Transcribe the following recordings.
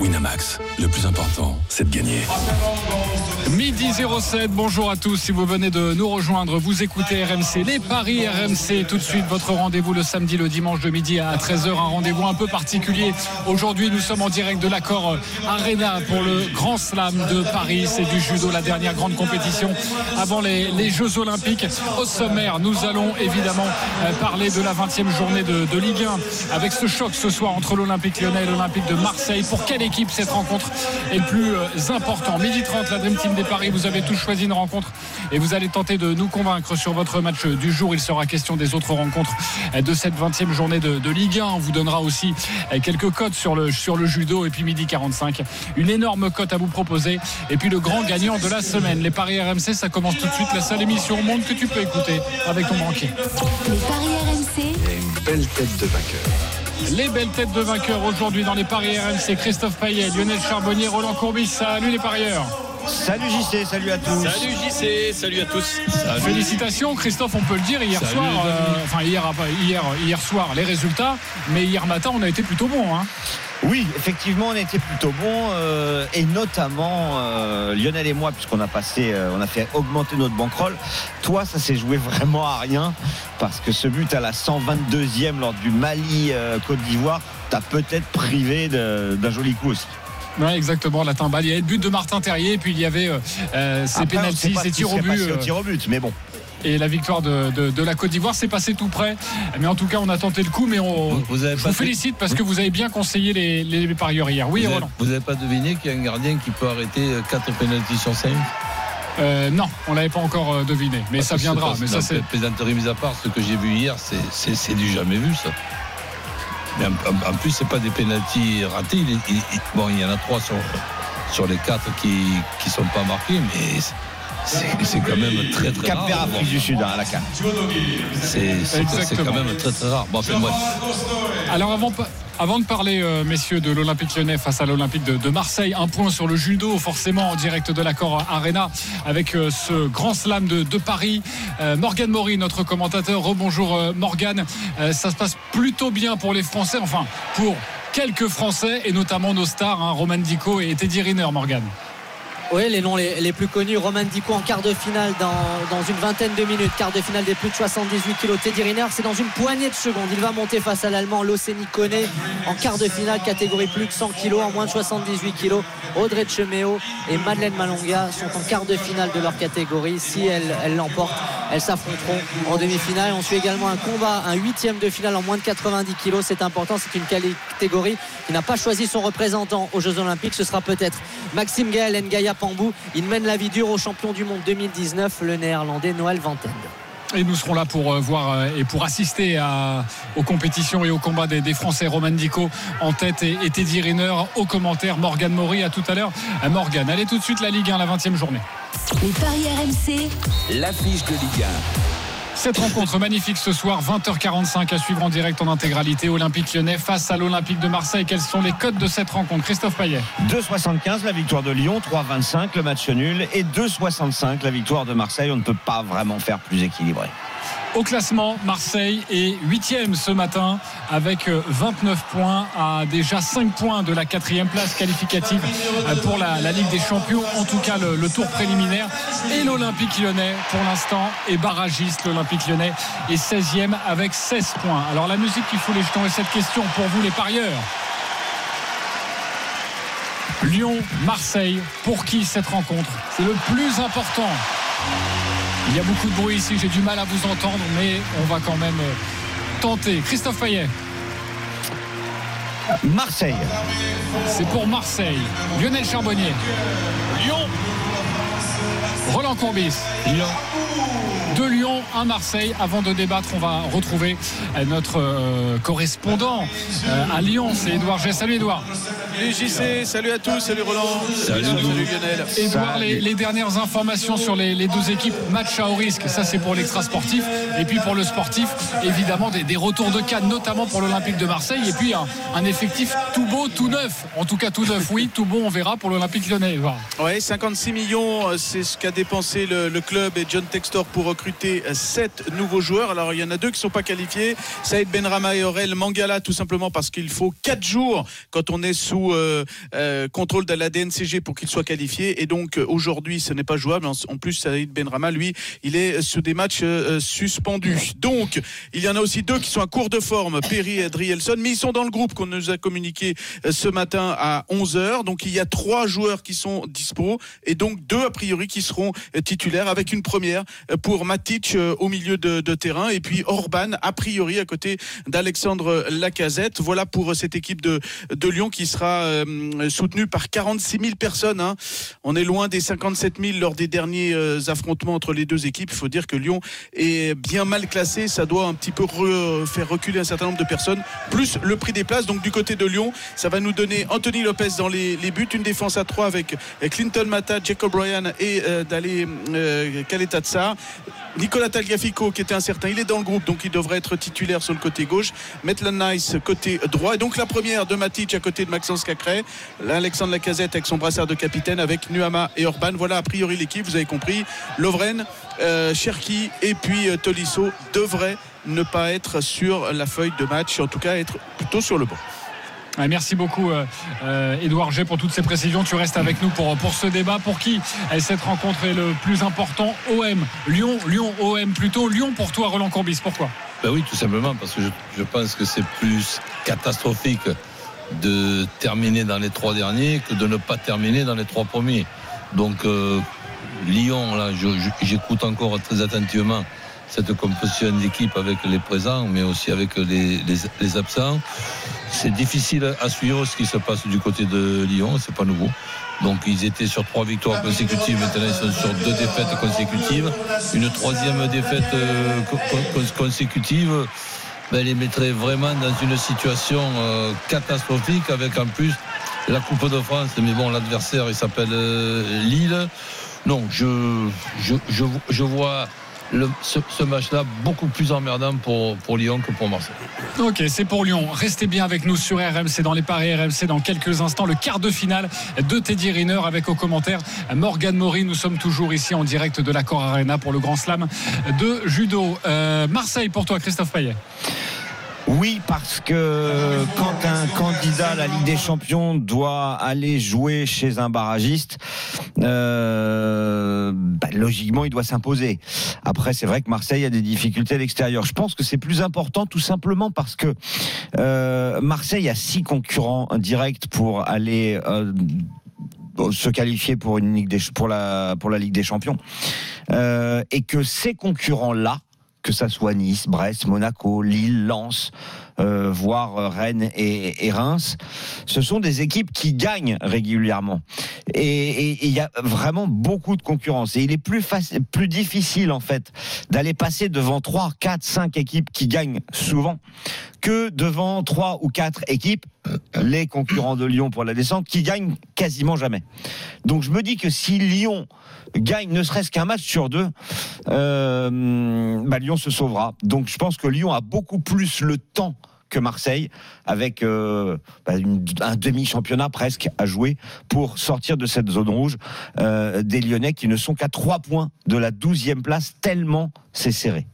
Winamax, le plus important, c'est de gagner. Midi 07, bonjour à tous. Si vous venez de nous rejoindre, vous écoutez RMC, les paris RMC. Tout de suite, votre rendez-vous le samedi, le dimanche de midi à 13h. Un rendez-vous un peu particulier. Aujourd'hui, nous sommes en direct de l'accord Arena pour le Grand Slam de Paris. C'est du judo, la dernière grande compétition avant les, Jeux Olympiques. Au sommaire, nous allons évidemment euh, parler de la 20e journée de, de Ligue 1 avec ce choc ce soir entre l'Olympique lyonnais et l'Olympique de Marseille. Pour quelle équipe cette rencontre est le plus euh, important Midi 30, la Dream Team des Paris, vous avez tous choisi une rencontre et vous allez tenter de nous convaincre sur votre match du jour. Il sera question des autres rencontres de cette 20e journée de, de Ligue 1. On vous donnera aussi quelques cotes sur le, sur le judo et puis midi 45. Une énorme cote à vous proposer. Et puis le grand gagnant de la semaine. Les Paris RMC, ça commence tout de suite. La seule émission au monde que tu peux écouter avec ton banquier. Les Paris RMC. Et une belle tête de vainqueur. Les belles têtes de vainqueurs aujourd'hui dans les Paris RMC. Christophe Payet, Lionel Charbonnier, Roland Courbis. Salut les parieurs. Salut JC, salut à tous. Salut JC, salut à tous. Salut. Félicitations Christophe, on peut le dire hier salut soir, euh, enfin hier, hier, hier soir les résultats, mais hier matin on a été plutôt bon. Hein. Oui, effectivement, on a été plutôt bon euh, et notamment euh, Lionel et moi, puisqu'on a passé, euh, on a fait augmenter notre bankroll. Toi, ça s'est joué vraiment à rien parce que ce but à la 122e lors du Mali Côte d'Ivoire t'a peut-être privé d'un joli coup aussi. Oui, exactement, la timbale. Il y avait le but de Martin Terrier, puis il y avait euh, ces pénalties, ces tirs au but. Euh, tir au but, mais bon. Et la victoire de, de, de la Côte d'Ivoire, c'est passé tout près. Mais en tout cas, on a tenté le coup, mais on, vous, je vous félicite parce que vous avez bien conseillé les, les parieurs hier. Oui, vous Roland. Avez, vous n'avez pas deviné qu'il y a un gardien qui peut arrêter 4 pénalties sur 5 euh, non, on l'avait pas encore euh, deviné, mais Parce ça viendra. Mais ça, c'est plaisanterie mise à part, ce que j'ai vu hier, c'est du jamais vu ça. Mais en, en plus, c'est pas des pénalties ratés. Il, il, il, bon, il y en a trois sur, sur les quatre qui qui sont pas marqués, mais c'est quand même très très Cap rare. Afrique du Sud hein, à la CAN. C'est quand même très très rare. Bon, enfin. Alors avant, avant de parler, euh, messieurs, de l'Olympique lyonnais face à l'Olympique de, Marseille, un point sur le judo, forcément en direct de l'accord Arena avec euh, ce grand slam de, Paris. Euh, Morgan Maury, notre commentateur. Rebonjour euh, Morgan. ça se passe plutôt bien pour les Français, enfin pour quelques Français et notamment nos stars, hein, Roman Dico et Teddy Riner, Morgan. Oui, les noms les, plus connus. Roman Dico en quart de finale dans, dans, une vingtaine de minutes. Quart de finale des plus de 78 kilos. Teddy Riner, c'est dans une poignée de secondes. Il va monter face à l'Allemand Loceni Kone en quart de finale, catégorie plus de 100 kilos, en moins de 78 kilos. Audrey Chemeo et Madeleine Malonga sont en quart de finale de leur catégorie. Si elles l'emportent, elles s'affronteront en demi-finale. On suit également un combat, un huitième de finale en moins de 90 kilos. C'est important. C'est une catégorie qui n'a pas choisi son représentant aux Jeux Olympiques. Ce sera peut-être Maxime Gaël Ngaya Pambou. Il mène la vie dure au champion du monde 2019, le néerlandais Noël Vantende. Et nous serons là pour voir et pour assister à, aux compétitions et aux combats des, des Français. Roman Dico en tête et, et Teddy Riner au commentaire. Morgan Maury à tout à l'heure. Morgan, allez tout de suite la Ligue 1, la 20e journée. Les paris RMC. L'affiche de Ligue 1. Cette rencontre magnifique ce soir, 20h45 à suivre en direct en intégralité. Olympique lyonnais face à l'Olympique de Marseille. Quels sont les codes de cette rencontre? Christophe Payet 2,75 la victoire de Lyon, 3,25 le match nul et 2,65 la victoire de Marseille. On ne peut pas vraiment faire plus équilibré. Au classement, Marseille est 8e ce matin avec 29 points à déjà 5 points de la quatrième place qualificative pour la, Ligue des Champions. En tout cas, le, le tour préliminaire. Et l'Olympique lyonnais, pour l'instant, est barragiste. L'Olympique lyonnais est 16e avec 16 points. Alors la musique qui fout les jetons et cette question pour vous les parieurs. Lyon-Marseille, pour qui cette rencontre? C'est le plus important. Il y a beaucoup de bruit ici, j'ai du mal à vous entendre, mais on va quand même tenter. Christophe Payet. Marseille. C'est pour Marseille. Lionel Charbonnier. Lyon. Roland Courbis. Lyon. de Lyon à Marseille. Avant de débattre, on va retrouver euh, notre euh, correspondant euh, à Lyon, c'est Edouard G. Salut Edouard. Salut JC, salut à tous, salut Roland, Salut, Lionel. Edouard, les, les dernières informations sur les, les deux équipes, match à haut risque, ça c'est pour l'extra sportif. Et puis pour le sportif, évidemment des, des retours de Cannes, notamment pour l'Olympique de Marseille. Et puis un, un effectif tout beau, tout neuf. En tout cas tout neuf, oui, tout bon, on verra pour l'Olympique lyonnais. Ouais, 56 millions, euh, c'est ce qu'a dépensé le, le club et John Textor pour recruter 7 nouveaux joueurs. Alors il y en a deux qui ne sont pas qualifiés, Saïd Benrama et Aurel Mangala, tout simplement parce qu'il faut 4 jours quand on est sous euh, euh, contrôle de la DNCG pour qu'il soit qualifié. Et donc euh, aujourd'hui, ce n'est pas jouable. En, plus, Saïd Benrama, lui, il est sur des matchs suspendus. Donc il y en a aussi deux qui sont à court de forme, Perry et Drielson, mais ils sont dans le groupe qu'on nous a communiqué ce matin à 11h. Donc il y a trois joueurs qui sont dispo et donc deux a priori qui seront titulaires avec une première pour Matic au milieu de, terrain et puis Orban a priori à côté d'Alexandre Lacazette. Voilà pour cette équipe de Lyon qui sera euh, soutenue par 46 000 personnes. hein. On est loin des 57 000 lors des derniers euh, affrontements entre les deux équipes. Il faut dire que Lyon est bien mal classé. Ça doit un petit peu re- faire reculer un certain nombre de personnes. Plus le prix des places. Donc du côté de Lyon, ça va nous donner Anthony Lopez dans les, buts. Une défense à 3 avec euh, Clinton Mata, Jacob Ryan et euh, Kaletatsa. Nicolas Tagliafico qui était incertain, il est dans le groupe donc il devrait être titulaire sur le côté gauche. Maitland Nice côté droit et donc la première de Matic à côté de Maxence Cacré. Là, Alexandre Lacazette avec son brassard de capitaine avec Nuama et Orban. Voilà a priori l'équipe, vous avez compris. Lovren, euh, Cherki et puis euh, Tolisso devraient ne pas être sur la feuille de match, en tout cas être plutôt sur le banc. Merci beaucoup, euh, euh, Edouard G, pour toutes ces précisions. Tu restes avec nous pour, pour ce débat. Pour qui euh, cette rencontre est le plus important? OM, Lyon, Lyon, OM plutôt. Lyon pour toi, Roland Courbis. Pourquoi? Ben oui, tout simplement, parce que je, je pense que c'est plus catastrophique de terminer dans les trois derniers que de ne pas terminer dans les trois premiers. Donc, euh, Lyon, là, j'écoute encore très attentivement cette composition d'équipe avec les présents, mais aussi avec les- les absents. C'est difficile à suivre ce qui se passe du côté de Lyon, c'est pas nouveau. Donc ils étaient sur trois victoires consécutives, maintenant ils sont sur deux défaites consécutives. Une troisième défaite euh, co- co- consécutive, ben, les mettrait vraiment dans une situation euh, catastrophique avec en plus la Coupe de France. Mais bon, l'adversaire il s'appelle euh, Lille. Non, je, je, je, je vois le- ce, match-là beaucoup plus emmerdant pour, pour Lyon que pour Marseille. Ok, c'est pour Lyon. Restez bien avec nous sur RMC dans les paris RMC dans quelques instants. Le quart de finale de Teddy Riner avec au commentaire Morgan Maury. Nous sommes toujours ici en direct de l'Accor Arena pour le Grand Slam de judo. Euh, Marseille pour toi, Christophe Payet. Oui, parce que quand un candidat à la Ligue des Champions doit aller jouer chez un barragiste, euh, bah, logiquement, il doit s'imposer. Après, c'est vrai que Marseille a des difficultés à l'extérieur. Je pense que c'est plus important tout simplement parce que euh, Marseille a six concurrents directs pour aller euh, se qualifier pour la Ligue des Champions et que ces concurrents là que ça soit Nice, Brest, Monaco, Lille, Lens, euh, voire euh, Rennes et, Reims, ce sont des équipes qui gagnent régulièrement. Et il y a vraiment beaucoup de concurrence. Et il est plus plus difficile en fait d'aller passer devant 3, 4, 5 équipes qui gagnent souvent que devant 3 ou 4 équipes, les concurrents de Lyon pour la descente, qui gagnent quasiment jamais. Donc je me dis que si Lyon gagne ne serait-ce qu'un match sur deux, euh, bah, Lyon se sauvera. Donc je pense que Lyon a beaucoup plus le temps que Marseille, avec euh, bah, un demi-championnat presque à jouer pour sortir de cette zone rouge euh, des Lyonnais qui ne sont qu'à trois points de la 12e place, tellement c'est serré.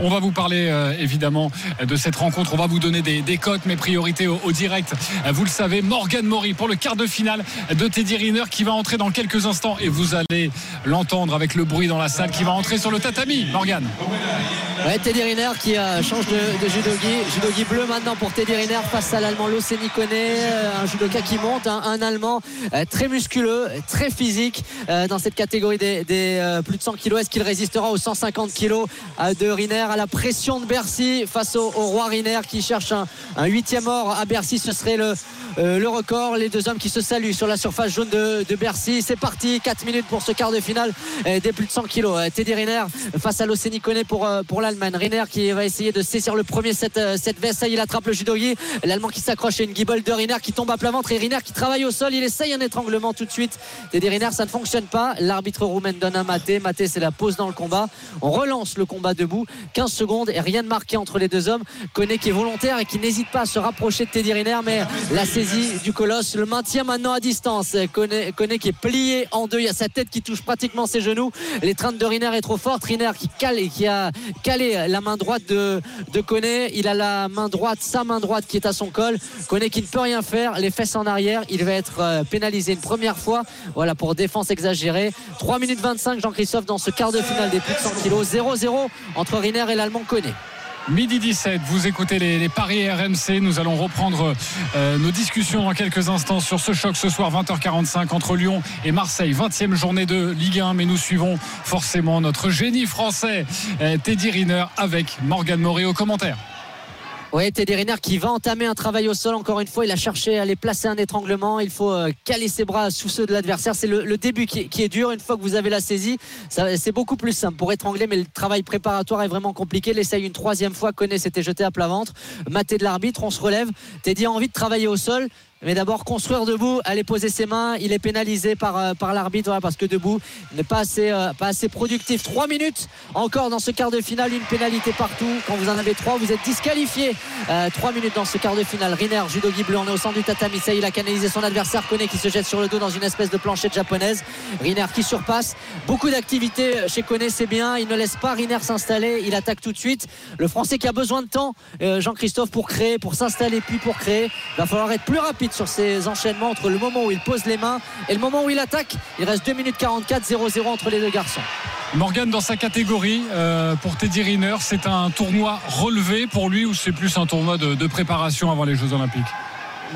On va vous parler euh, évidemment de cette rencontre. On va vous donner des, des cotes, mes priorités au, direct. Vous le savez, Morgan Maury pour le quart de finale de Teddy Riner qui va entrer dans quelques instants et vous allez l'entendre avec le bruit dans la salle qui va entrer sur le tatami. Morgan. Teddy Riner qui euh, change de, de judogi. Judogi bleu maintenant pour Teddy Riner face à l'Allemand Kone, euh, un judoka qui monte, hein, un Allemand euh, très musculeux, très physique euh, dans cette catégorie des, plus de 100 kilos. Est-ce qu'il résistera aux 150 kilos de Riner à la pression de Bercy face au, roi Riner qui cherche un huitième or à Bercy? Ce serait le, euh, le record. Les deux hommes qui se saluent sur la surface jaune de, de Bercy. C'est parti, 4 minutes pour ce quart de finale euh, des plus de 100 kilos. Euh, Teddy Riner face à l'Océanie pour, euh, pour l'Allemagne. Riner qui va essayer de saisir le premier cette, cette veste. Ça, il attrape le judogi. L'Allemand qui s'accroche à une guibole de Riner qui tombe à plat ventre et Riner qui travaille au sol. Il essaye un étranglement tout de suite. Teddy Riner, ça ne fonctionne pas. L'arbitre roumain donne un maté. Maté, c'est la pause dans le combat. On relance le combat debout. 15 secondes et rien de marqué entre les deux hommes. Koné qui est volontaire et qui n'hésite pas à se rapprocher de Teddy Riner, mais la saisie du colosse le maintient maintenant à distance. Koné qui est plié en deux. Il y a sa tête qui touche pratiquement ses genoux. L'étreinte de Riner est trop forte. Riner qui qui a calé la main droite de, de. Il a la main droite, sa main droite qui est à son col. Koné qui ne peut rien faire. Les fesses en arrière. Il va être euh, pénalisé une première fois. Voilà pour défense exagérée. 3 minutes 25, Jean-Christophe, dans ce quart de finale des plus de 100 kilos. 0-0 entre Riner et l'Allemand Koné. Midi 17, vous écoutez les, paris RMC. Nous allons reprendre euh, nos discussions dans quelques instants sur ce choc ce soir 20h45 entre Lyon et Marseille. 20e journée de Ligue 1, mais nous suivons forcément notre génie français euh, Teddy Riner avec Morgan Moré au commentaire. Oui, Teddy Riner qui va entamer un travail au sol. Encore une fois, il a cherché à aller placer un étranglement. Il faut euh, caler ses bras sous ceux de l'adversaire. C'est le, début qui est, dur. Une fois que vous avez la saisie, c'est beaucoup plus simple pour étrangler, mais le travail préparatoire est vraiment compliqué. L'essaye une troisième fois. Connaît s'était jeté à plat ventre. Maté de l'arbitre, on se relève. Teddy a envie de travailler au sol. Mais d'abord construire debout, aller poser ses mains. Il est pénalisé par, euh, par l'arbitre voilà, parce que debout n'est pas assez, euh, pas assez productif. Trois minutes encore dans ce quart de finale, une pénalité partout. Quand vous en avez trois, vous êtes disqualifié. Euh, trois minutes dans ce quart de finale. Riner, judo bleu, on est au centre du tatami. Il a canalisé son adversaire. Koné qui se jette sur le dos dans une espèce de planchette japonaise. Riner qui surpasse. Beaucoup d'activité chez Koné, c'est bien. Il ne laisse pas Riner s'installer. Il attaque tout de suite. Le Français qui a besoin de temps, Jean-Christophe, pour créer, pour s'installer, puis pour créer. Il va falloir être plus rapide sur ces enchaînements entre le moment où il pose les mains et le moment où il attaque. Il reste 2 minutes 44, 0-0 entre les deux garçons. Morgan dans sa catégorie euh, pour Teddy Riner, c'est un tournoi relevé pour lui ou c'est plus un tournoi de, de préparation avant les Jeux Olympiques?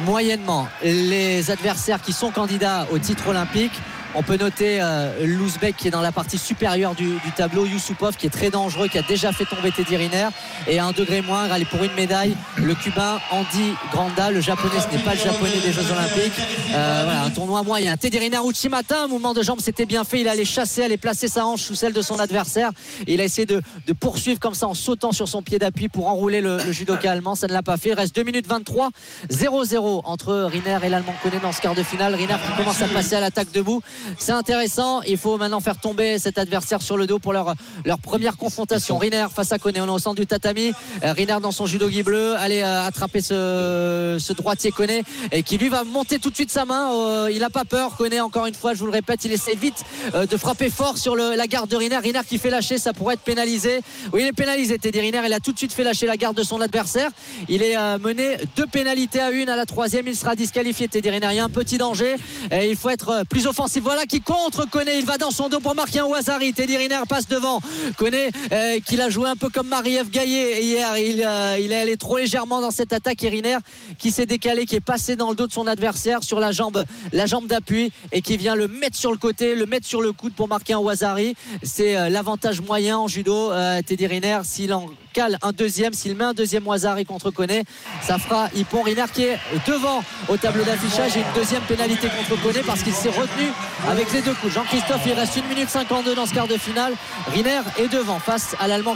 Moyennement les adversaires qui sont candidats au titre olympique. On peut noter euh, l'Ouzbek qui est dans la partie supérieure du, du tableau, Yusupov qui est très dangereux, qui a déjà fait tomber Teddy Riner. Et à un degré moindre, allez pour une médaille, le Cubain Andy Granda, le japonais, ce n'est pas le japonais des Jeux Olympiques. Euh, voilà, un tournoi moyen. Teddy Riner Uchimata, un mouvement de jambe, c'était bien fait. Il allait chasser, allait placer sa hanche sous celle de son adversaire. Il a essayé de, poursuivre comme ça en sautant sur son pied d'appui pour enrouler le, le judoka allemand. Ça ne l'a pas fait. Il reste 2 minutes 23, 0-0 entre Riner et l'Allemand Koné dans ce quart de finale. Riner qui commence à passer à l'attaque debout. C'est intéressant. Il faut maintenant faire tomber cet adversaire sur le dos pour leur, leur première confrontation. Riner face à Koné. On est au centre du tatami. Euh, Riner dans son judogi bleu. Allez euh, attraper ce, ce droitier Koné et qui lui va monter tout de suite sa main. Euh, il n'a pas peur. Koné, encore une fois, je vous le répète, il essaie vite de frapper fort sur le- la garde de Riner. Riner qui fait lâcher, ça pourrait être pénalisé. Oui, il est pénalisé. Teddy Riner, il a tout de suite fait lâcher la garde de son adversaire. Il est mené deux pénalités à une. À la troisième, il sera disqualifié. Teddy Riner, il y a un petit danger. Et il faut être plus offensif. Voilà qui contre Koné. Il va dans son dos pour marquer un Wazari. Teddy Riner passe devant. Koné, euh, qu'il a joué un peu comme Marie-Ève Gaillet hier. Il, euh, il est allé trop légèrement dans cette attaque. Et Riner qui s'est décalé, qui est passé dans le dos de son adversaire sur la jambe, la jambe d'appui et qui vient le mettre sur le côté, le mettre sur le coude pour marquer un Wazari. C'est euh, l'avantage moyen en judo. Teddy Riner, s'il en cale un deuxième, s'il met un deuxième Wazari contre Koné, ça fera Hippon Riner qui est devant au tableau d'affichage et une deuxième pénalité contre Koné parce qu'il s'est retenu avec les deux coups. Jean-Christophe, il reste 1 minute 52 dans ce quart de finale. Riner est devant face à l'Allemand.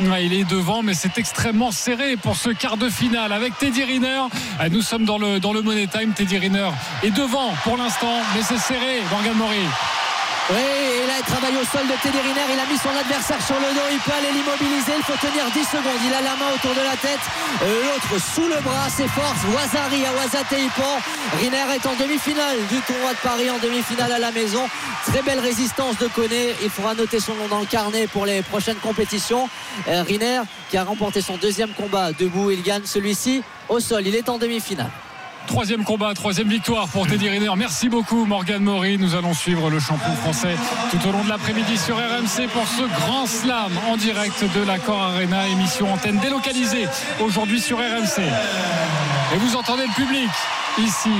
Ouais, il est devant, mais c'est extrêmement serré pour ce quart de finale avec Teddy Riner. Ah, Nous sommes dans le, dans Money Time. Teddy Riner est devant pour l'instant, mais c'est serré. Morgan Mori. Oui, et là, il travaille au sol de Teddy Riner. Il a mis son adversaire sur le dos. Il peut aller l'immobiliser. Il faut tenir 10 secondes. Il a la main autour de la tête. Euh, L'autre sous le bras. C'est force. Wazari à Wazate Ippon. Riner est en demi-finale du tournoi de Paris, en demi-finale à la maison. Très belle résistance de Koné. Il faudra noter son nom dans le carnet pour les prochaines compétitions. Euh, Riner qui a remporté son deuxième combat debout. Il gagne celui-ci au sol. Il est en demi-finale. Troisième combat, troisième victoire pour Teddy Riner. Merci beaucoup Morgan Mori. Nous allons suivre le champion français tout au long de l'après-midi sur RMC pour ce grand slam en direct de l'Accord Arena, émission antenne délocalisée aujourd'hui sur RMC. Et vous entendez le public ici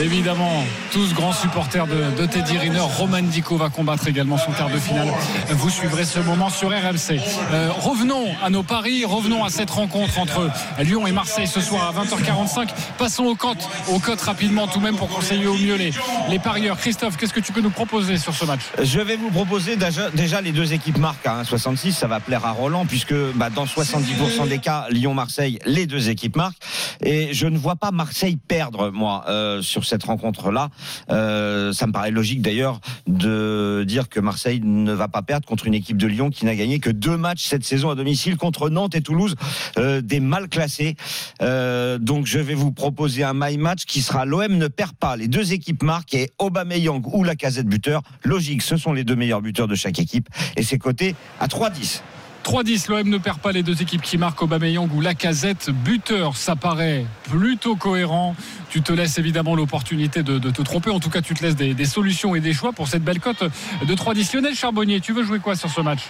Évidemment, tous grands supporters de, Teddy Riner. Roman Dico va combattre également son quart de finale. Vous suivrez ce moment sur RMC. Euh, revenons à nos paris, revenons à cette rencontre entre Lyon et Marseille ce soir à 20h45. Passons aux cotes, aux cotes rapidement tout de même pour conseiller au mieux les, parieurs. Christophe, qu'est-ce que tu peux nous proposer sur ce match? Je vais vous proposer déjà, déjà les deux équipes marquent à 1,66. Ça va plaire à Roland puisque bah, dans 70% des cas, Lyon-Marseille, les deux équipes marquent. Et je ne vois pas Marseille perdre, moi, euh, sur cette rencontre-là. Euh, ça me paraît logique d'ailleurs de dire que Marseille ne va pas perdre contre une équipe de Lyon qui n'a gagné que deux matchs cette saison à domicile contre Nantes et Toulouse, euh, des mal classés. Euh, donc je vais vous proposer un my match qui sera l'OM ne perd pas. Les deux équipes marquent et Aubameyang ou la casette buteur. Logique, ce sont les deux meilleurs buteurs de chaque équipe et c'est coté à 3-10. 3-10, l'OM ne perd pas les deux équipes qui marquent Aubameyang ou Lacazette. Buteur, ça paraît plutôt cohérent. Tu te laisses évidemment l'opportunité de, te tromper. En tout cas, tu te laisses des, des solutions et des choix pour cette belle cote de 3-10. Lionel Charbonnier, tu veux jouer quoi sur ce match?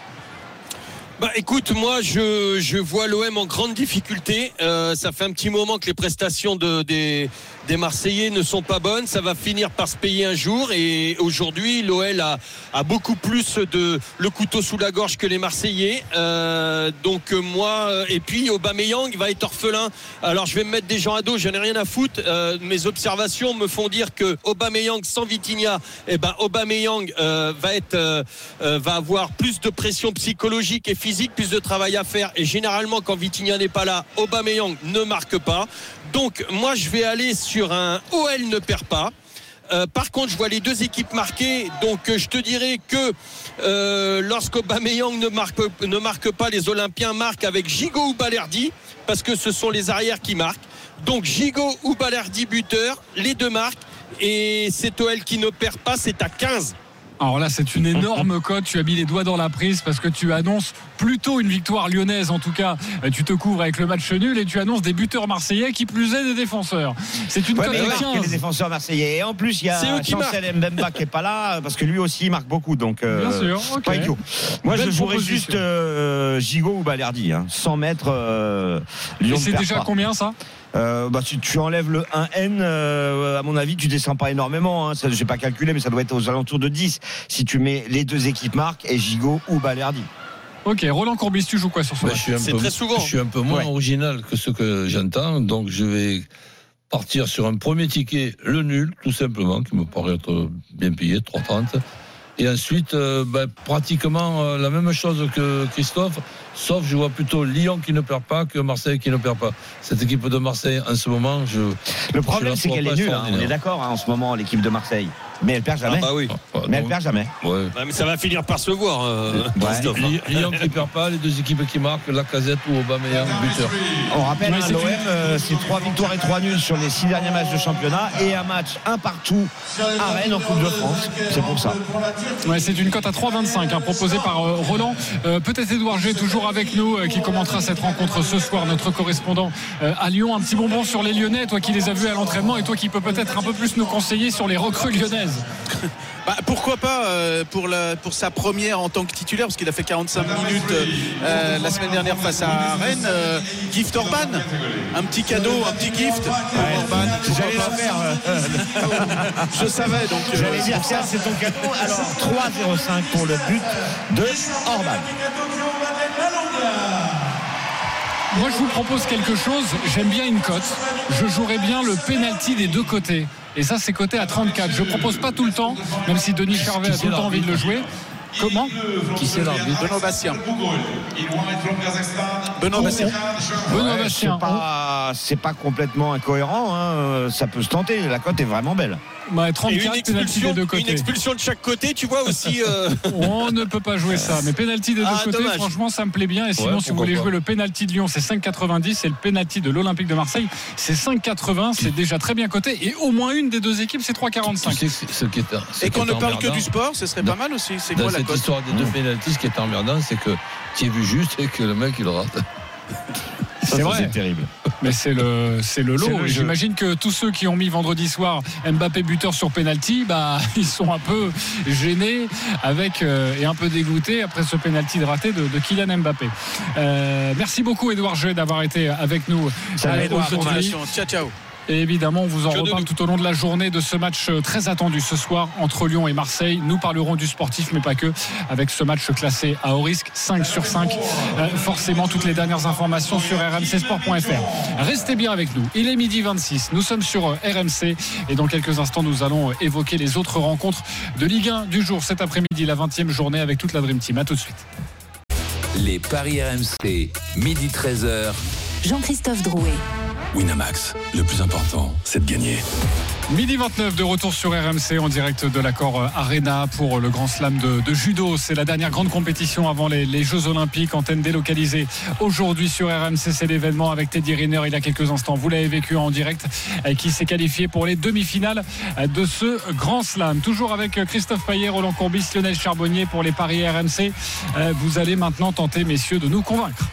Bah écoute, moi je, je vois l'OM en grande difficulté. Euh, ça fait un petit moment que les prestations de, des, des Marseillais ne sont pas bonnes. Ça va finir par se payer un jour. Et aujourd'hui, l'OL a, a beaucoup plus de le couteau sous la gorge que les Marseillais. Euh, donc moi, euh, et puis Aubameyang va être orphelin. Alors je vais me mettre des gens à dos. Je n'ai rien à foutre. Euh, mes observations me font dire que Aubameyang sans Vitinha, eh ben Aubameyang euh, va être, euh, va avoir plus de pression psychologique et physique, plus de travail à faire. Et généralement, quand Vitinha n'est pas là, Aubameyang ne marque pas. Donc moi, je vais aller sur un OL ne perd pas. Euh, par contre, je vois les deux équipes marquées, donc euh, je te dirais que euh, lorsqu'Aubameyang ne marque, ne marque pas, les Olympiens marquent avec Gigot ou Balerdi, parce que ce sont les arrières qui marquent. Donc Gigot ou Balerdi buteur, les deux marquent, et c'est OL qui ne perd pas, c'est à 15. Alors là, c'est une énorme cote. Tu as mis les doigts dans la prise parce que tu annonces plutôt une victoire lyonnaise. En tout cas, Euh, tu te couvres avec le match nul et tu annonces des buteurs marseillais qui plus est des défenseurs. C'est une Ouais, cote de il marque 15. les défenseurs marseillais. Et en plus, il y a Chancel Mbemba qui est pas là parce que lui aussi il marque beaucoup. Donc, euh, Bien sûr, ok. pas idiot. Moi, Belle je jouerais juste euh, Gigot ou Balerdi. Hein, 100 mètres. Euh, Lyon Et c'est déjà combien ça? Euh, bah, si tu enlèves le 1N, euh, à mon avis, tu descends pas énormément. Hein. Ça, J'ai pas calculé, mais ça doit être aux alentours de 10. Si tu mets les deux équipes marques et Gigot ou Balerdi. Ok, Roland Courbis, tu joues quoi sur ce Ben, match je suis un C'est peu- très souvent. Je suis un peu moins Ouais. original que ce que j'entends, donc je vais partir sur un premier ticket, le nul, tout simplement, qui me paraît être bien payé, 3,30. Et ensuite, euh, ben, pratiquement euh, la même chose que Christophe, sauf je vois plutôt Lyon qui ne perd pas que Marseille qui ne perd pas. Cette équipe de Marseille, en ce moment, je. Le problème, c'est qu'elle est nulle. hein. On est d'accord hein, en ce moment, l'équipe de Marseille. Mais elle perd Ah jamais. bah oui. Ah, Mais elle perd jamais. ouais. Ouais, mais ça va finir par se voir. euh, hein. Lyon qui perd pas, les deux équipes qui marquent, Lacazette ou Aubameyang, buteur. On rappelle, Ouais, hein, c'est l'OM, euh, c'est trois victoires et trois nuls sur les six derniers matchs de championnat et un match un partout à Rennes en Coupe de France. C'est pour ça. Ouais, c'est une cote à 3,25 hein, proposée par euh, Roland. Euh, Peut-être Edouard G toujours avec nous euh, qui commentera cette rencontre ce soir, notre correspondant euh, à Lyon. Un petit bonbon sur les Lyonnais, toi qui les as vus à l'entraînement et toi qui peux peut-être un peu plus nous conseiller sur les recrues lyonnaises. Bah, pourquoi pas euh, pour, la, pour sa première en tant que titulaire, parce qu'il a fait 45 minutes euh, euh, la semaine dernière face à Rennes. euh, gift Orban, un petit cadeau, un petit gift. Orban, J'allais pas. la faire. Je savais donc. euh, J'allais dire, tiens, c'est ton cadeau. Alors, 3-0-5 pour le but de Orban. Moi, je vous propose quelque chose. J'aime bien une cote. Je jouerais bien le penalty des deux côtés. Et ça, c'est coté à 34. Je propose pas tout le temps, même si Denis Charvet a tout le temps envie de le jouer. Comment Qui c'est l'arbitre Benoît Bastien. Benoît Bastien. Benoît Ouais, Bastien. C'est pas, c'est pas complètement incohérent. hein. Ça peut se tenter. La cote est vraiment belle. Ouais, Et 34 une penalty expulsion, des deux une côtés. expulsion de chaque côté, tu vois aussi. euh, On ne peut pas jouer ça. Mais penalty des deux Ah, côtés, dommage. franchement, ça me plaît bien. Et sinon, Ouais, si vous voulez pas. jouer le penalty de Lyon, c'est 5,90. Et le penalty de l'Olympique de Marseille, c'est 5,80. C'est déjà très bien coté. Et au moins une des deux équipes, c'est Tu 3,45. sais que c'est- ce qui est, ce Et qu'on ne parle que du sport, ce serait pas mal aussi. C'est Dans quoi la cette histoire des deux pénaltys, ce qui est emmerdant, c'est que tu as vu juste et que le mec il rate. C'est vrai. C'est terrible. Mais c'est le, c'est le lot. jeu. J'imagine que tous ceux qui ont mis vendredi soir Mbappé buteur sur penalty, bah, ils sont un peu gênés avec, euh, et un peu dégoûtés après ce penalty de raté de, de Kylian Mbappé. Euh, merci beaucoup, Edouard G, d'avoir été avec nous. Salut, euh. Continuation. Ciao, ciao. Et évidemment, on vous en Que reparle tout au long de la journée de ce match euh, très attendu ce soir entre Lyon et Marseille. Nous parlerons du sportif, mais pas que, avec ce match classé à haut risque, 5 sur 5. Euh, forcément, toutes les dernières informations sur rmcsport.fr. Restez bien avec nous. Il est midi 26. Nous sommes sur euh, RMC et dans quelques instants, nous allons évoquer les autres rencontres de Ligue 1 du jour cet après-midi, la 20e journée avec toute la Dream Team. À tout de suite. Les paris RMC, midi 13h. Jean-Christophe Drouet. Winamax, le plus important, c'est de gagner. Midi 29 de retour sur RMC en direct de l'accord Arena pour le Grand Slam de, judo. C'est la dernière grande compétition avant les, Jeux Olympiques. Antenne délocalisée aujourd'hui sur RMC. C'est l'événement avec Teddy Riner il y a quelques instants. Vous l'avez vécu en direct, euh, qui s'est qualifié pour les demi-finales euh, de ce Grand Slam. Toujours avec Christophe Payet, Roland Courbis, Lionel Charbonnier pour les paris RMC. Euh, Vous allez maintenant tenter, messieurs, de nous convaincre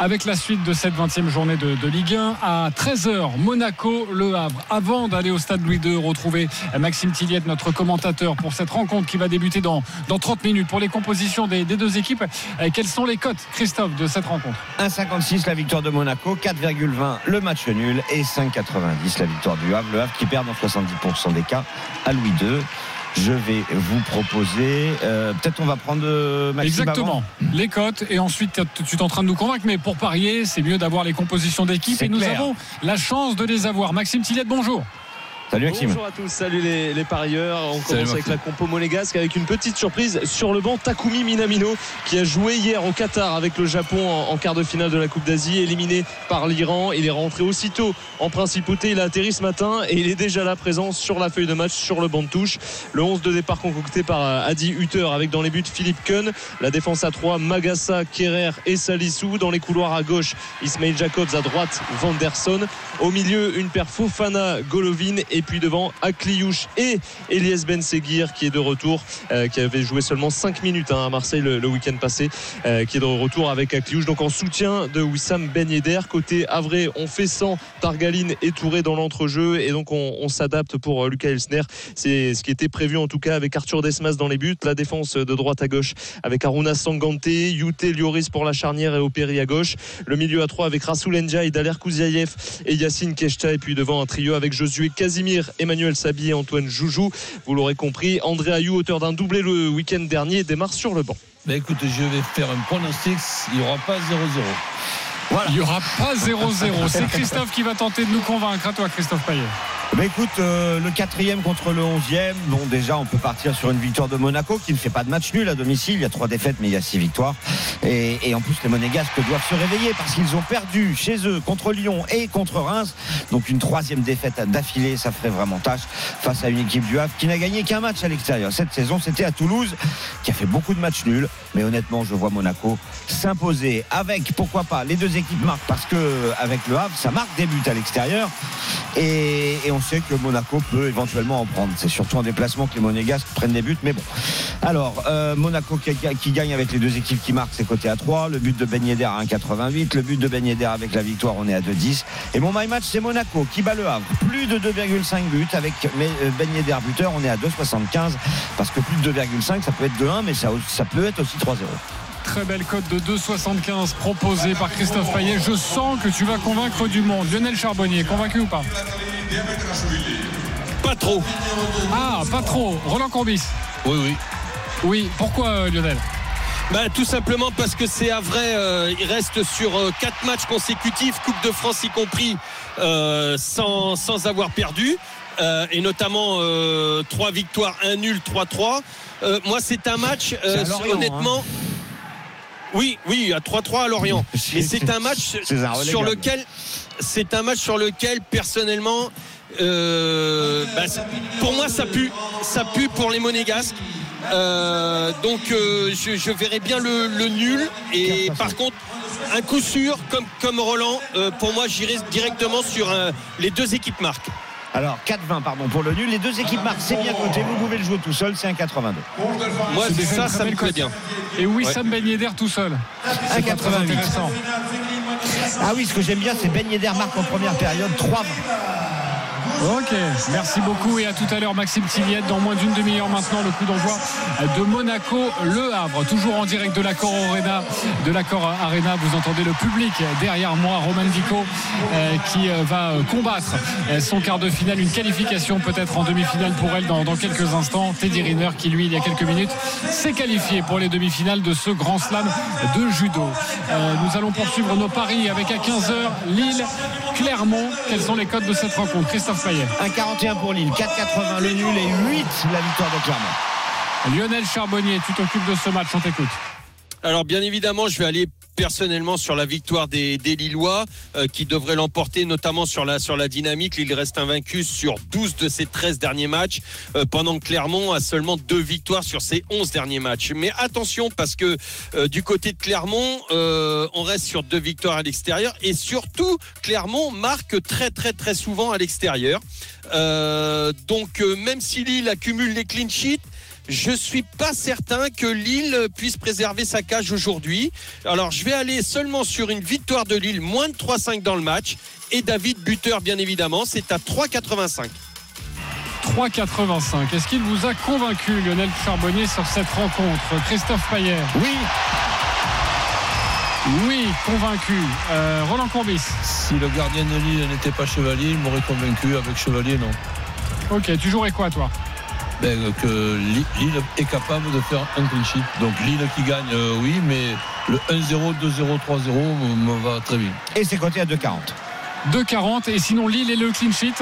avec la suite de cette 20e journée de, Ligue 1 à 13h Monaco Le Havre avant d'aller au stade Louis II retrouver Maxime Tilliette notre commentateur pour cette rencontre qui va débuter dans, dans 30 minutes pour les compositions des, des deux équipes Euh, quelles sont les cotes Christophe de cette rencontre? 1,56 la victoire de Monaco, 4,20 le match nul et 5,90 la victoire du Havre. Le Havre qui perd dans 70% des cas à Louis II. Je vais vous proposer. euh, Peut-être on va prendre euh, Maxime Exactement, les cotes et ensuite tu es en train de nous convaincre mais pour parier c'est mieux d'avoir les compositions d'équipe et nous avons la chance de les avoir. Maxime Tilliette bonjour Salut. Bonjour à tous, salut les, les parieurs. On Salut, commence avec la compo monégasque avec une petite surprise sur le banc Takumi Minamino qui a joué hier au Qatar avec le Japon en, en quart de finale de la Coupe d'Asie, éliminé par l'Iran. Il est rentré aussitôt en principauté. Il a atterri ce matin et il est déjà là présent sur la feuille de match, sur le banc de touche. Le 11 de départ concocté par euh, Adi Hutter avec dans les buts Philippe Kuhn. La défense à 3, Magassa, Kerrer et Salissou. Dans les couloirs à gauche, Ismail Jacobs à droite, Vanderson. Au milieu, une paire Fofana, Golovin et puis devant Akliouche et Elias Ben Seguir qui est de retour, euh, qui avait joué seulement 5 minutes hein, à Marseille le, week-end passé, euh, qui est de retour avec Akliouche. Donc en soutien de Wissam Ben Yedder. Côté Avré, on fait sans Targaline et Touré dans l'entrejeu et donc on, s'adapte pour euh, Lucas Elsner. C'est ce qui était prévu en tout cas avec Arthur Desmas dans les buts. La défense de droite à gauche avec Aruna Sangante, Yute Lioris pour la charnière et Operi à gauche. Le milieu à 3 avec Rasoul Ndiaye, Daler Kouziaïev et Yacine Keshta. Et puis devant un trio avec Josué Casimir, Emmanuel Sabi et Antoine Joujou. Vous l'aurez compris, André Ayou, auteur d'un doublé le week-end dernier, démarre sur le banc. Ben écoute, je vais faire un pronostic. Il n'y aura pas 0-0. Il n'y aura pas 0-0 c'est Christophe qui va tenter de nous convaincre à toi Christophe Payet Bah écoute, euh, le quatrième contre le onzième. Bon, déjà, on peut partir sur une victoire de Monaco qui ne fait pas de match nul à domicile. Il y a trois défaites, mais il y a six victoires. Et, et en plus, les Monégasques doivent se réveiller parce qu'ils ont perdu chez eux contre Lyon et contre Reims. Donc une troisième défaite d'affilée, ça ferait vraiment tâche face à une équipe du Havre qui n'a gagné qu'un match à l'extérieur. Cette saison, c'était à Toulouse, qui a fait beaucoup de matchs nuls. Mais honnêtement, je vois Monaco s'imposer avec, pourquoi pas, les deux équipes marquent parce que avec le Havre, ça marque des buts à l'extérieur. Et, on sait que Monaco peut éventuellement en prendre. C'est surtout en déplacement que les Monégasques prennent des buts. Mais bon. Alors, euh, Monaco qui, gagne avec les deux équipes qui marquent, c'est côté à 3. Le but de Ben Yedder à 1,88. Le but de Ben Yedder avec la victoire, on est à 2,10. Et mon my match, c'est Monaco qui bat le Havre. Plus de 2,5 buts avec euh, Ben Yedder buteur, on est à 2,75. Parce que plus de 2,5, ça peut être 2,1, mais ça, ça peut être aussi 3-0. Très belle cote de 2,75 proposée par Christophe Payet. Je sens que tu vas convaincre du monde. Lionel Charbonnier, convaincu ou pas? Pas trop. Ah, pas trop. Roland Courbis Oui, oui. Oui, pourquoi euh, Lionel? Bah, tout simplement parce que c'est à vrai, euh, il reste sur euh, quatre matchs consécutifs, Coupe de France y compris, euh, sans, sans avoir perdu. euh, et notamment euh, trois victoires, un nul, 3-3. Euh, moi, c'est un match, euh, honnêtement. Oui, oui, à 3-3 à Lorient. Mais c'est un match sur lequel, c'est un match sur lequel, personnellement, euh, bah, pour moi, ça pue, ça pue pour les Monégasques. Euh, donc, euh, je, je verrais bien le, le nul. Et par contre, un coup sûr, comme, comme Roland, pour moi, j'irai directement sur les deux équipes marques. Alors, 4,20 pardon pour le nul. Les deux équipes marquent, c'est bien coté. Vous pouvez le jouer tout seul, c'est un 82. Moi, C'est ça, ça me plaît bien. Et Wissam Ben Yedder tout seul. 1,88. intéressant. Ah oui, ce que j'aime bien, c'est Ben Yedder marque en première période 3-20. Ok, merci beaucoup et à tout à l'heure Maxime Tilliette. Dans moins d'une demi-heure maintenant, le coup d'envoi de Monaco Le Havre. Toujours en direct de l'accord Arena, de l'accord Arena. Vous entendez le public derrière moi, Roman Dico, euh, qui euh, va combattre euh, son quart de finale, une qualification peut-être en demi-finale pour elle dans, quelques instants. Teddy Riner qui lui il y a quelques minutes s'est qualifié pour les demi-finales de ce grand slam de judo. Nous allons poursuivre nos paris avec à 15h Lille, Clermont. Quels sont les codes de cette rencontre? Christophe Payet. 1,41 pour Lille, 4,80 le nul et 8 la victoire de Clermont. Lionel Charbonnier, tu t'occupes de ce match, on t'écoute. Alors bien évidemment, je vais aller personnellement sur la victoire des, Lillois euh, qui devraient l'emporter notamment sur la, dynamique. Lille reste invaincu sur 12 de ses 13 derniers matchs euh, pendant que Clermont a seulement deux victoires sur ses 11 derniers matchs. Mais attention parce que euh, du côté de Clermont, on reste sur deux victoires à l'extérieur et surtout Clermont marque très très très souvent à l'extérieur. Donc même si Lille accumule les clean sheets, je suis pas certain que Lille puisse préserver sa cage aujourd'hui. Alors je vais aller seulement sur une victoire de Lille, moins de 3-5 dans le match. Et David buteur bien évidemment, c'est à 3,85. 3,85. Est-ce qu'il vous a convaincu, Lionel Charbonnier, sur cette rencontre? Christophe Payet? Oui. Oui, convaincu. Euh, Roland Courbis? Si le gardien de Lille n'était pas Chevalier, il m'aurait convaincu. Avec Chevalier, non. Ok, tu jouerais quoi, toi? Ben, que Lille est capable de faire un clean sheet. Donc Lille qui gagne, euh, oui, mais le 1-0, 2-0, 3-0 me, me va très bien. Et c'est coté à 2,40. 2,40. Et sinon, Lille et le clean sheet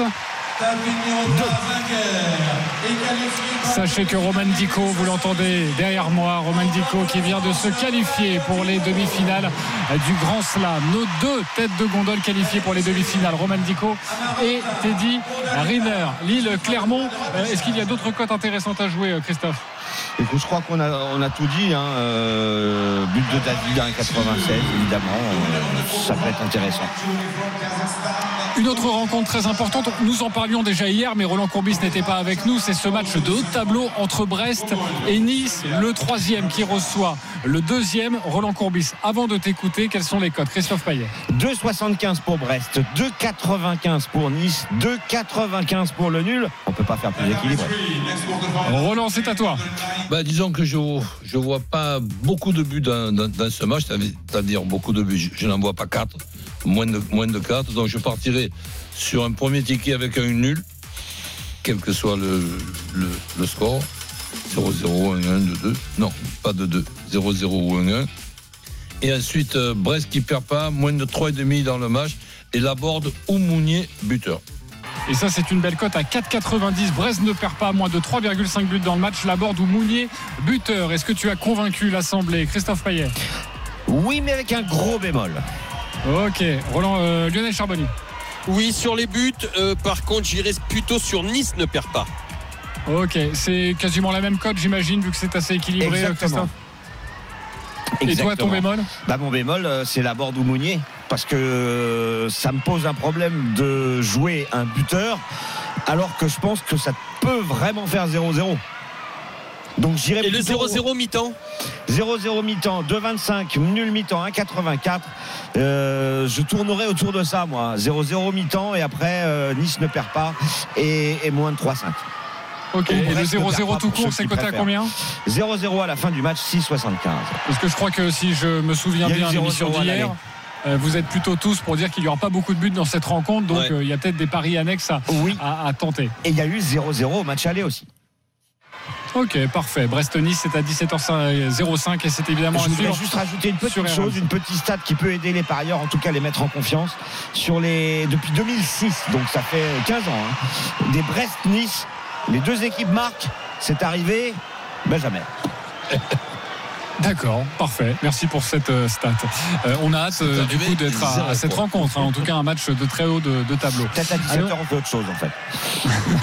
Sachez que Roman Dico, vous l'entendez derrière moi, Roman Dico qui vient de se qualifier pour les demi-finales du Grand Slam. Nos deux têtes de gondole qualifiées pour les demi-finales, Roman Dico et Teddy Riner. Lille, Clermont, Euh, est-ce qu'il y a d'autres cotes intéressantes à jouer, euh, Christophe? Écoute, je crois qu'on a, on a tout dit. Hein. Euh, but de David à 1,96, évidemment. Euh, ça peut être intéressant. Une autre rencontre très importante, nous en parlions déjà hier, mais Roland Courbis n'était pas avec nous. C'est ce match de haut de tableau entre Brest et Nice, le troisième qui reçoit le deuxième, Roland Courbis. Avant de t'écouter, quels sont les codes Christophe Payet 2,75 pour Brest, 2,95 pour Nice, 2,95 pour le nul. On peut pas faire plus équilibré. Roland, c'est à toi. Bah, disons que je ne vois pas beaucoup de buts dans, ce match, c'est-à-dire beaucoup de buts. Je, n'en vois pas 4, moins de, moins de 4. Donc je partirai sur un premier ticket avec un nul, quel que soit le, score. 0-0, 1-1, 2-2. Non, pas de 2. 0-0 ou 1-1. Et ensuite, euh, Brest qui perd pas, moins de 3,5 dans le match. Et Laborde ou Mounier, buteur. Et ça, c'est une belle cote à 4,90. Brest ne perd pas moins de 3,5 buts dans le match. Laborde ou Mounier, buteur. Est-ce que tu as convaincu l'Assemblée Christophe Payet Oui, mais avec un gros bémol. Ok. Roland, euh, Lionel Charbonnier Oui, sur les buts, euh, par contre, j'irai plutôt sur Nice ne perd pas. Ok. C'est quasiment la même cote, j'imagine, vu que c'est assez équilibré, euh, Exactement. Christophe. Et toi, ton Exactement. bémol? Bah, Mon bémol, c'est la Borde ou Mounier. Parce que euh, ça me pose un problème de jouer un buteur, alors que je pense que ça peut vraiment faire 0-0. Donc j'irai Et le plutôt 0-0 mi-temps 0-0 mi-temps, 2-25, nul mi-temps, 1-84. Euh, je tournerai autour de ça, moi. 0-0 mi-temps et après, euh, Nice ne perd pas et, et moins de 3-5. Ok. Et le Brest ne perd 0-0 pas tout court, c'est coté à combien 0-0 à la fin du match, 6-75. Parce que je crois que si je me souviens Il y a eu bien de l'émission 0-0 à d'hier, vous êtes plutôt tous pour dire qu'il n'y aura pas beaucoup de buts dans cette rencontre, donc Ouais. euh, il y a peut-être des paris annexes à, Oui. à- à tenter. Et il y a eu 0-0 au match aller aussi. Ok, parfait. Brest-Nice, c'est à 17h05 et c'est évidemment Je voudrais juste rajouter une petite chose, une petite stat qui peut aider les parieurs, en tout cas les mettre en confiance. Sur les depuis 2006, donc ça fait 15 ans, hein, des Brest-Nice, les deux équipes marquent. C'est arrivé, ben jamais. D'accord, parfait. Merci pour cette euh, stat. Euh, on a hâte euh, du coup d'être à, cette rencontre. hein. en tout cas, un match de très haut de, de tableau. Peut-être à 17h on fait autre chose en fait.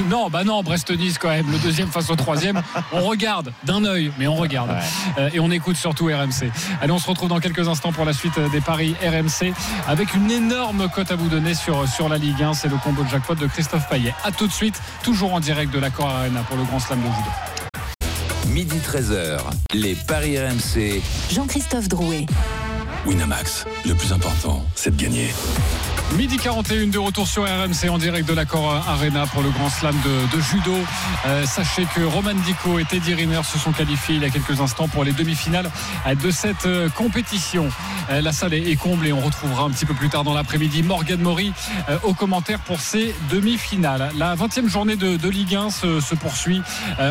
non, bah non, Brest-Nice quand même. Le deuxième face au troisième. On regarde d'un œil, mais on regarde. Ouais. Euh, et on écoute surtout RMC. Allez, on se retrouve dans quelques instants pour la suite des paris RMC avec une énorme cote à vous donner sur, sur la Ligue 1. C'est le combo de jackpot de Christophe Payet. À tout de suite, toujours en direct de l'Accor Arena pour le Grand Slam de judo. Midi 13h, les Paris RMC. Jean-Christophe Drouet. Winamax, le plus important, c'est de gagner. Midi 41 de retour sur RMC en direct de l'accord Arena pour le grand slam de, judo. Euh, sachez que Roman Dico et Teddy Riner se sont qualifiés il y a quelques instants pour les demi-finales euh, de cette euh, compétition. La salle est, comble et on retrouvera un petit peu plus tard dans l'après-midi Morgan Maury euh, au commentaire pour ces demi-finales. La 20e journée de, Ligue 1 se, poursuit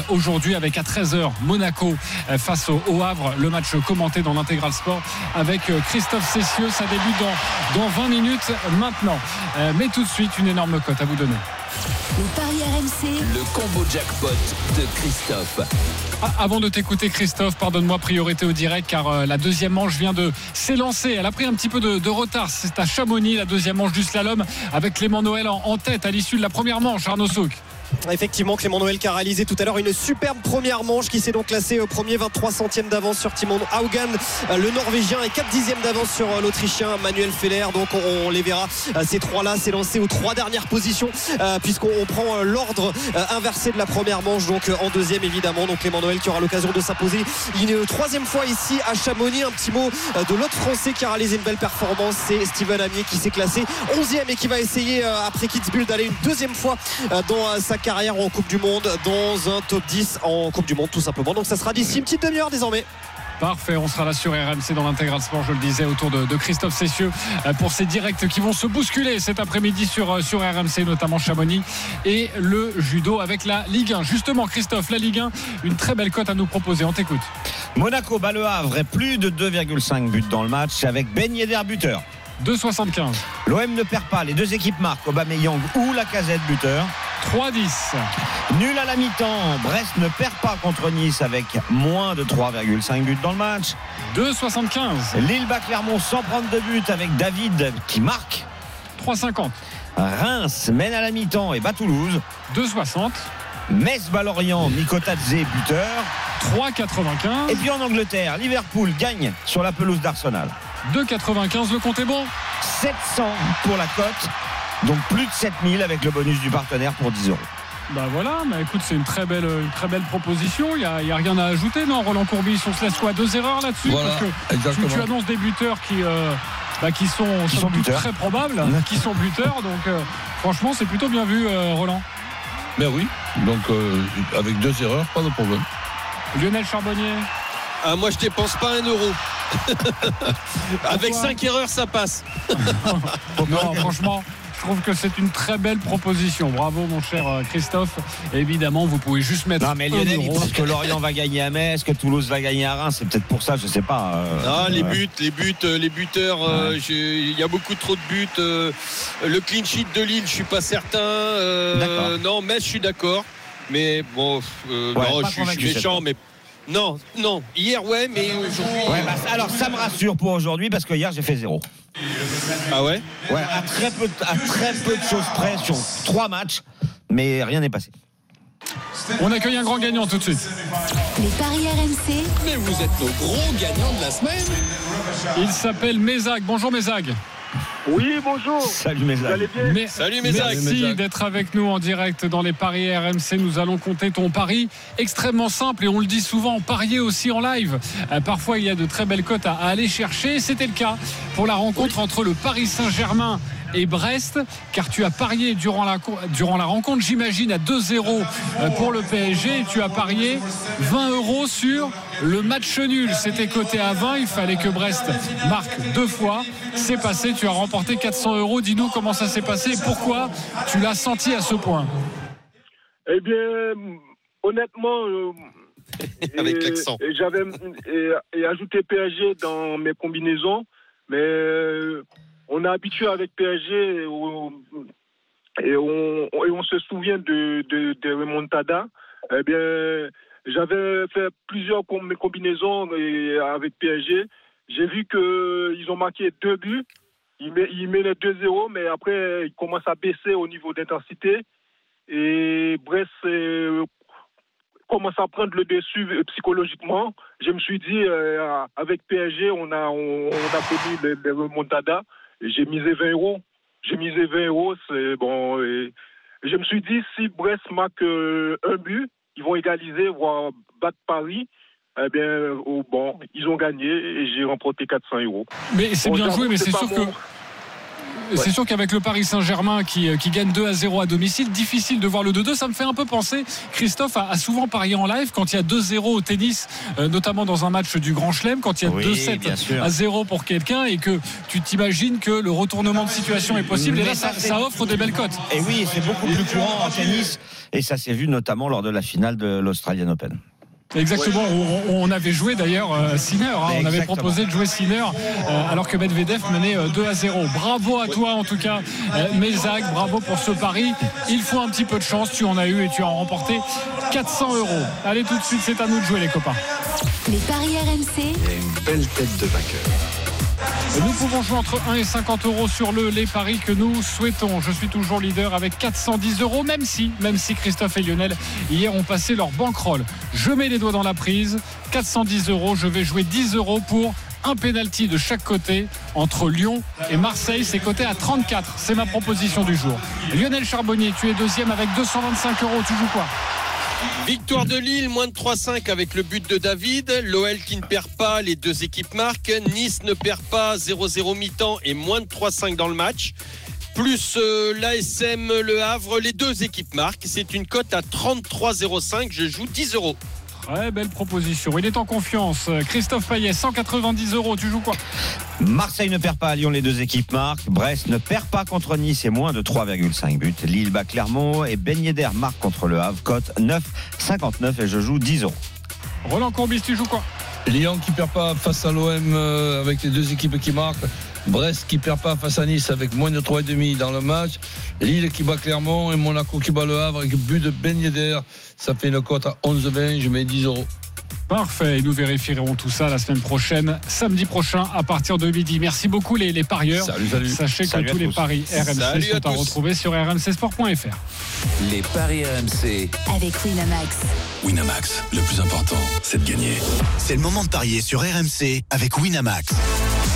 aujourd'hui avec à 13h Monaco face au, Havre. Le match commenté dans l'intégral sport avec Christophe Cessieux. Ça débute dans, dans 20 minutes maintenant. Euh, mais tout de suite, une énorme cote à vous donner. Les paris RMC, Le combo jackpot de Christophe. Ah, avant de t'écouter Christophe, pardonne-moi priorité au direct car euh, la deuxième manche vient de s'élancer. Elle a pris un petit peu de, de retard. C'est à Chamonix la deuxième manche du slalom avec Clément Noël en, en tête à l'issue de la première manche. Arnaud Souk. Effectivement, Clément Noël qui a réalisé tout à l'heure une superbe première manche qui s'est donc classé au premier 23 centièmes d'avance sur Timon Haugan, euh, le Norvégien, et 4 dixièmes d'avance sur euh, l'Autrichien Manuel Feller. Donc on, les verra, euh, ces trois-là s'élancer aux trois dernières positions, puisqu'on on prend l'ordre inversé de la première manche, donc en deuxième évidemment. Donc Clément Noël qui aura l'occasion de s'imposer une troisième fois ici à Chamonix. Un petit mot de l'autre Français qui a réalisé une belle performance, c'est Steven Amier qui s'est classé 11e et qui va essayer après Kitzbühel d'aller une deuxième fois dans euh, sa carrière en Coupe du Monde, dans un top 10 en Coupe du Monde tout simplement. Donc ça sera d'ici une petite demi-heure désormais. Parfait, on sera là sur RMC dans l'intégral sport, je le disais, autour de, de Christophe Cessieux euh, pour ces directs qui vont se bousculer cet après-midi sur, euh, sur RMC, notamment Chamonix et le judo avec la Ligue 1. Justement, Christophe, la Ligue 1, une très belle cote à nous proposer. On t'écoute. Monaco bat le Havre et plus de 2,5 buts dans le match avec Ben Yedder buteur. 2,75. L'OM ne perd pas, les deux équipes marquent Aubameyang ou la casette buteur. 3,10. Nul à la mi-temps, Brest ne perd pas contre Nice avec moins de 3,5 buts dans le match. 2,75. Lille bat Clermont sans prendre de but avec David qui marque. 3,50. Reims mène à la mi-temps et bat Toulouse. 2,60. Metz bat Lorient, Mikotadze buteur. 3,95. Et puis en Angleterre, Liverpool gagne sur la pelouse d'Arsenal. 2,95. Le compte est bon. 700 pour la cote. Donc plus de 7000 avec le bonus du partenaire pour 10 euros. Bah voilà, bah écoute, c'est une très belle, une très belle proposition. Il n'y a, il y a rien à ajouter, non Roland Courbis, on se laisse quoi? Deux erreurs là-dessus? Voilà, Parce que tu, exactement. tu annonces des buteurs qui, euh, bah, qui sont, Qui sont buteurs. très probables, qui sont buteurs. Donc euh, franchement, c'est plutôt bien vu, euh, Roland. Mais oui, donc euh, avec deux erreurs, pas de problème. Lionel Charbonnier, Ah, moi, je dépense pas un euro. Avec 5 erreurs, ça passe. non, franchement. Je trouve que c'est une très belle proposition. Bravo, mon cher euh, Christophe. Évidemment, vous pouvez juste mettre. Non mais Lionel, il pense que Lorient va gagner à Metz, que Toulouse va gagner à Reims. C'est peut-être pour ça, je sais pas. euh, Ah, les ouais. buts, les buts, euh, les buteurs, euh, il y a beaucoup trop de buts. euh, le clean sheet de Lille, je suis pas certain. euh, D'accord. non, mais je suis d'accord. Mais bon, euh, Ouais, non, je suis- je méchant, mais non, non. Hier, ouais, mais aujourd'hui. Ouais, bah, alors ça me rassure pour aujourd'hui parce que hier j'ai fait zéro. Ah ouais? Ouais, à très peu, de- à très peu de choses près sur trois matchs, mais rien n'est passé. On accueille un grand gagnant tout de suite. les paris RMC, Mais vous êtes nos gros gagnants de la semaine. Il s'appelle Mézag. Bonjour Mézag. Oui, bonjour. Salut mes amis. Salut. Merci d'être avec nous en direct dans les paris RMC. Nous allons compter ton pari extrêmement simple et on le dit souvent, parier aussi en live. Euh, parfois, il y a de très belles cotes à, à aller chercher. C'était le cas pour la rencontre entre le Paris Saint-Germain et Brest, car tu as parié durant la, durant la rencontre, j'imagine, à 2-0 euh, pour le PSG. Et tu as parié 20 euros sur le match nul. C'était coté à 20. Il fallait que Brest marque deux fois. C'est passé. Tu as remporté 400 euros. Dis-nous comment ça s'est passé et pourquoi tu l'as senti à ce point. Eh bien, honnêtement, euh, Avec l'accent. et J'avais et, et ajouté PSG dans mes combinaisons, mais euh, on est habitué avec PSG et on, se souvient de, de, remontada. Eh bien, j'avais fait plusieurs com- combinaisons avec PSG. J'ai vu qu'ils ont marqué deux buts. Ils, met- ils menaient 2-0, mais après, ils commencent à baisser au niveau d'intensité. Et Brest euh, commence à prendre le dessus euh, psychologiquement. Je me suis dit, euh, avec PSG, on a, on, on a connu remontadas. J'ai misé 20 euros. J'ai misé 20 euros. C'est bon. Et je me suis dit, si Brest marque euh, un but, ils vont égaliser, voire battre Paris. Eh bien, oh, bon, ils ont gagné et j'ai remporté 400 euros. Mais c'est Bon, bien joué, mais c'est sûr que c'est sûr qu'avec le Paris Saint-Germain qui, qui, gagne 2 à 0 à domicile, difficile de voir le 2-2. Ça me fait un peu penser, Christophe a, souvent parié en live quand il y a 2-0 au tennis, euh, notamment dans un match du Grand Chelem, quand il y a 2-7 à 0 pour quelqu'un et que tu t'imagines que le retournement de situation est possible. et là, ça, ça, offre des belles cotes. Et oui, c'est beaucoup plus courant en tennis. Et ça s'est vu notamment lors de la finale de l'Australian Open. Exactement, on avait joué d'ailleurs euh, Sinner, hein. on avait proposé de jouer Sinner euh, alors que Medvedev menait 2 euh, à 0. Bravo à toi en tout cas, Mézac, bravo pour ce pari. Il faut un petit peu de chance, tu en as eu et tu as remporté 400 euros. Allez tout de suite, c'est à nous de jouer les copains. Les paris RMC. Il y a une belle tête de vainqueur. Nous pouvons jouer entre 1 et 50 euros sur le les paris que nous souhaitons. Je suis toujours leader avec 410 euros, même si, même si Christophe et Lionel hier ont passé leur bankroll. Je mets les doigts dans la prise. 410 euros, je vais jouer 10 euros pour un penalty de chaque côté entre Lyon et Marseille. C'est coté à 34. C'est ma proposition du jour. Lionel Charbonnier, tu es deuxième avec 225 euros. Tu joues quoi? Victoire de Lille, moins de 3-5 avec le but de David. L'OL qui ne perd pas, les deux équipes marquent. Nice ne perd pas, 0-0 mi-temps et moins de 3-5 dans le match. Plus euh, l'ASM, le Havre, les deux équipes marquent. C'est une cote à 33,05. Je joue 10 euros. Ouais, belle proposition. Il est en confiance. Christophe Payet, 190 euros. Tu joues quoi? Marseille ne perd pas à Lyon, les deux équipes marquent. Brest ne perd pas contre Nice et moins de 3,5 buts. Lille bat Clermont et Ben Yedder marque contre le Havre. Cote 9,59 et je joue 10 euros. Roland Courbis, tu joues quoi? Lyon qui perd pas face à l'OM euh, avec les deux équipes qui marquent. Brest qui perd pas face à Nice avec moins de 3,5 dans le match. Lille qui bat Clermont et Monaco qui bat le Havre avec but de Ben Yedder. Ça fait une cote à 11,20. Je mets 10 euros. Parfait, nous vérifierons tout ça la semaine prochaine, samedi prochain à partir de midi. Merci beaucoup les, les parieurs. Salut, salut. Sachez que tous les paris RMC sont à, retrouver sur rmcsport.fr. Les paris RMC avec Winamax. Winamax, le plus important, c'est de gagner. C'est le moment de parier sur RMC avec Winamax.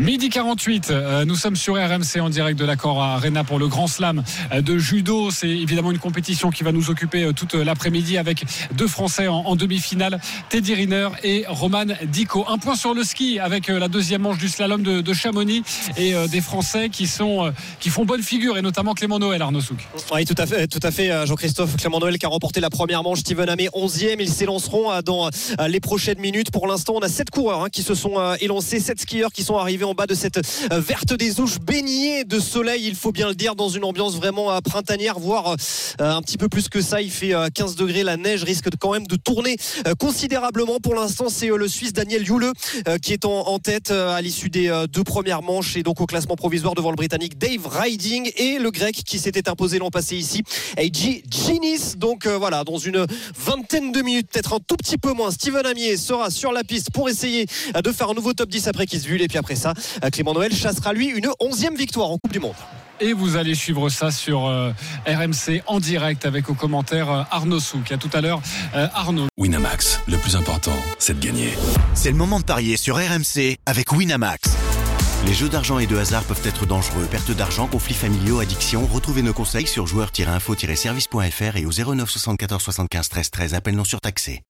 Midi 48, euh, nous sommes sur RMC en direct de l'accord à Arena pour le Grand Slam euh, de judo. C'est évidemment une compétition qui va nous occuper euh, toute l'après-midi avec deux Français en, demi-finale, Teddy Riner et Roman Dico. Un point sur le ski avec la deuxième manche du slalom de, Chamonix et des Français qui sont qui font bonne figure et notamment Clément Noël, Arnaud Souk. Oui, tout à fait, tout à fait, Jean-Christophe Clément Noël qui a remporté la première manche, Steven Hamé 11e. Ils s'élanceront dans les prochaines minutes. Pour l'instant, on a sept coureurs hein, qui se sont élancés, sept skieurs qui sont arrivés en bas de cette euh, verte des ouches baignée de soleil, il faut bien le dire, dans une ambiance vraiment euh, printanière, voire euh, un petit peu plus que ça. Il fait 15 degrés, la neige risque quand même de tourner considérablement. Pour l'instant, c'est le Suisse Daniel Yule qui est en tête à l'issue des deux premières manches et donc au classement provisoire devant le Britannique Dave Riding et le Grec qui s'était imposé l'an passé ici, Eiji Ginis. Donc voilà, dans une vingtaine de minutes, peut-être un tout petit peu moins, Steven Amier sera sur la piste pour essayer de faire un nouveau top 10 après Kisvul et puis après ça, Clément Noël chassera lui une onzième victoire en Coupe du Monde. Et vous allez suivre ça sur euh, RMC en direct avec au commentaire euh, Arnaud Souk. À tout à l'heure, euh, Arnaud. Winamax, le plus important, c'est de gagner. C'est le moment de parier sur RMC avec Winamax. Les jeux d'argent et de hasard peuvent être dangereux. Perte d'argent, conflits familiaux, addiction. Retrouvez nos conseils sur joueurs-info-service.fr et au 09 74 75 13 13. Appel non surtaxé.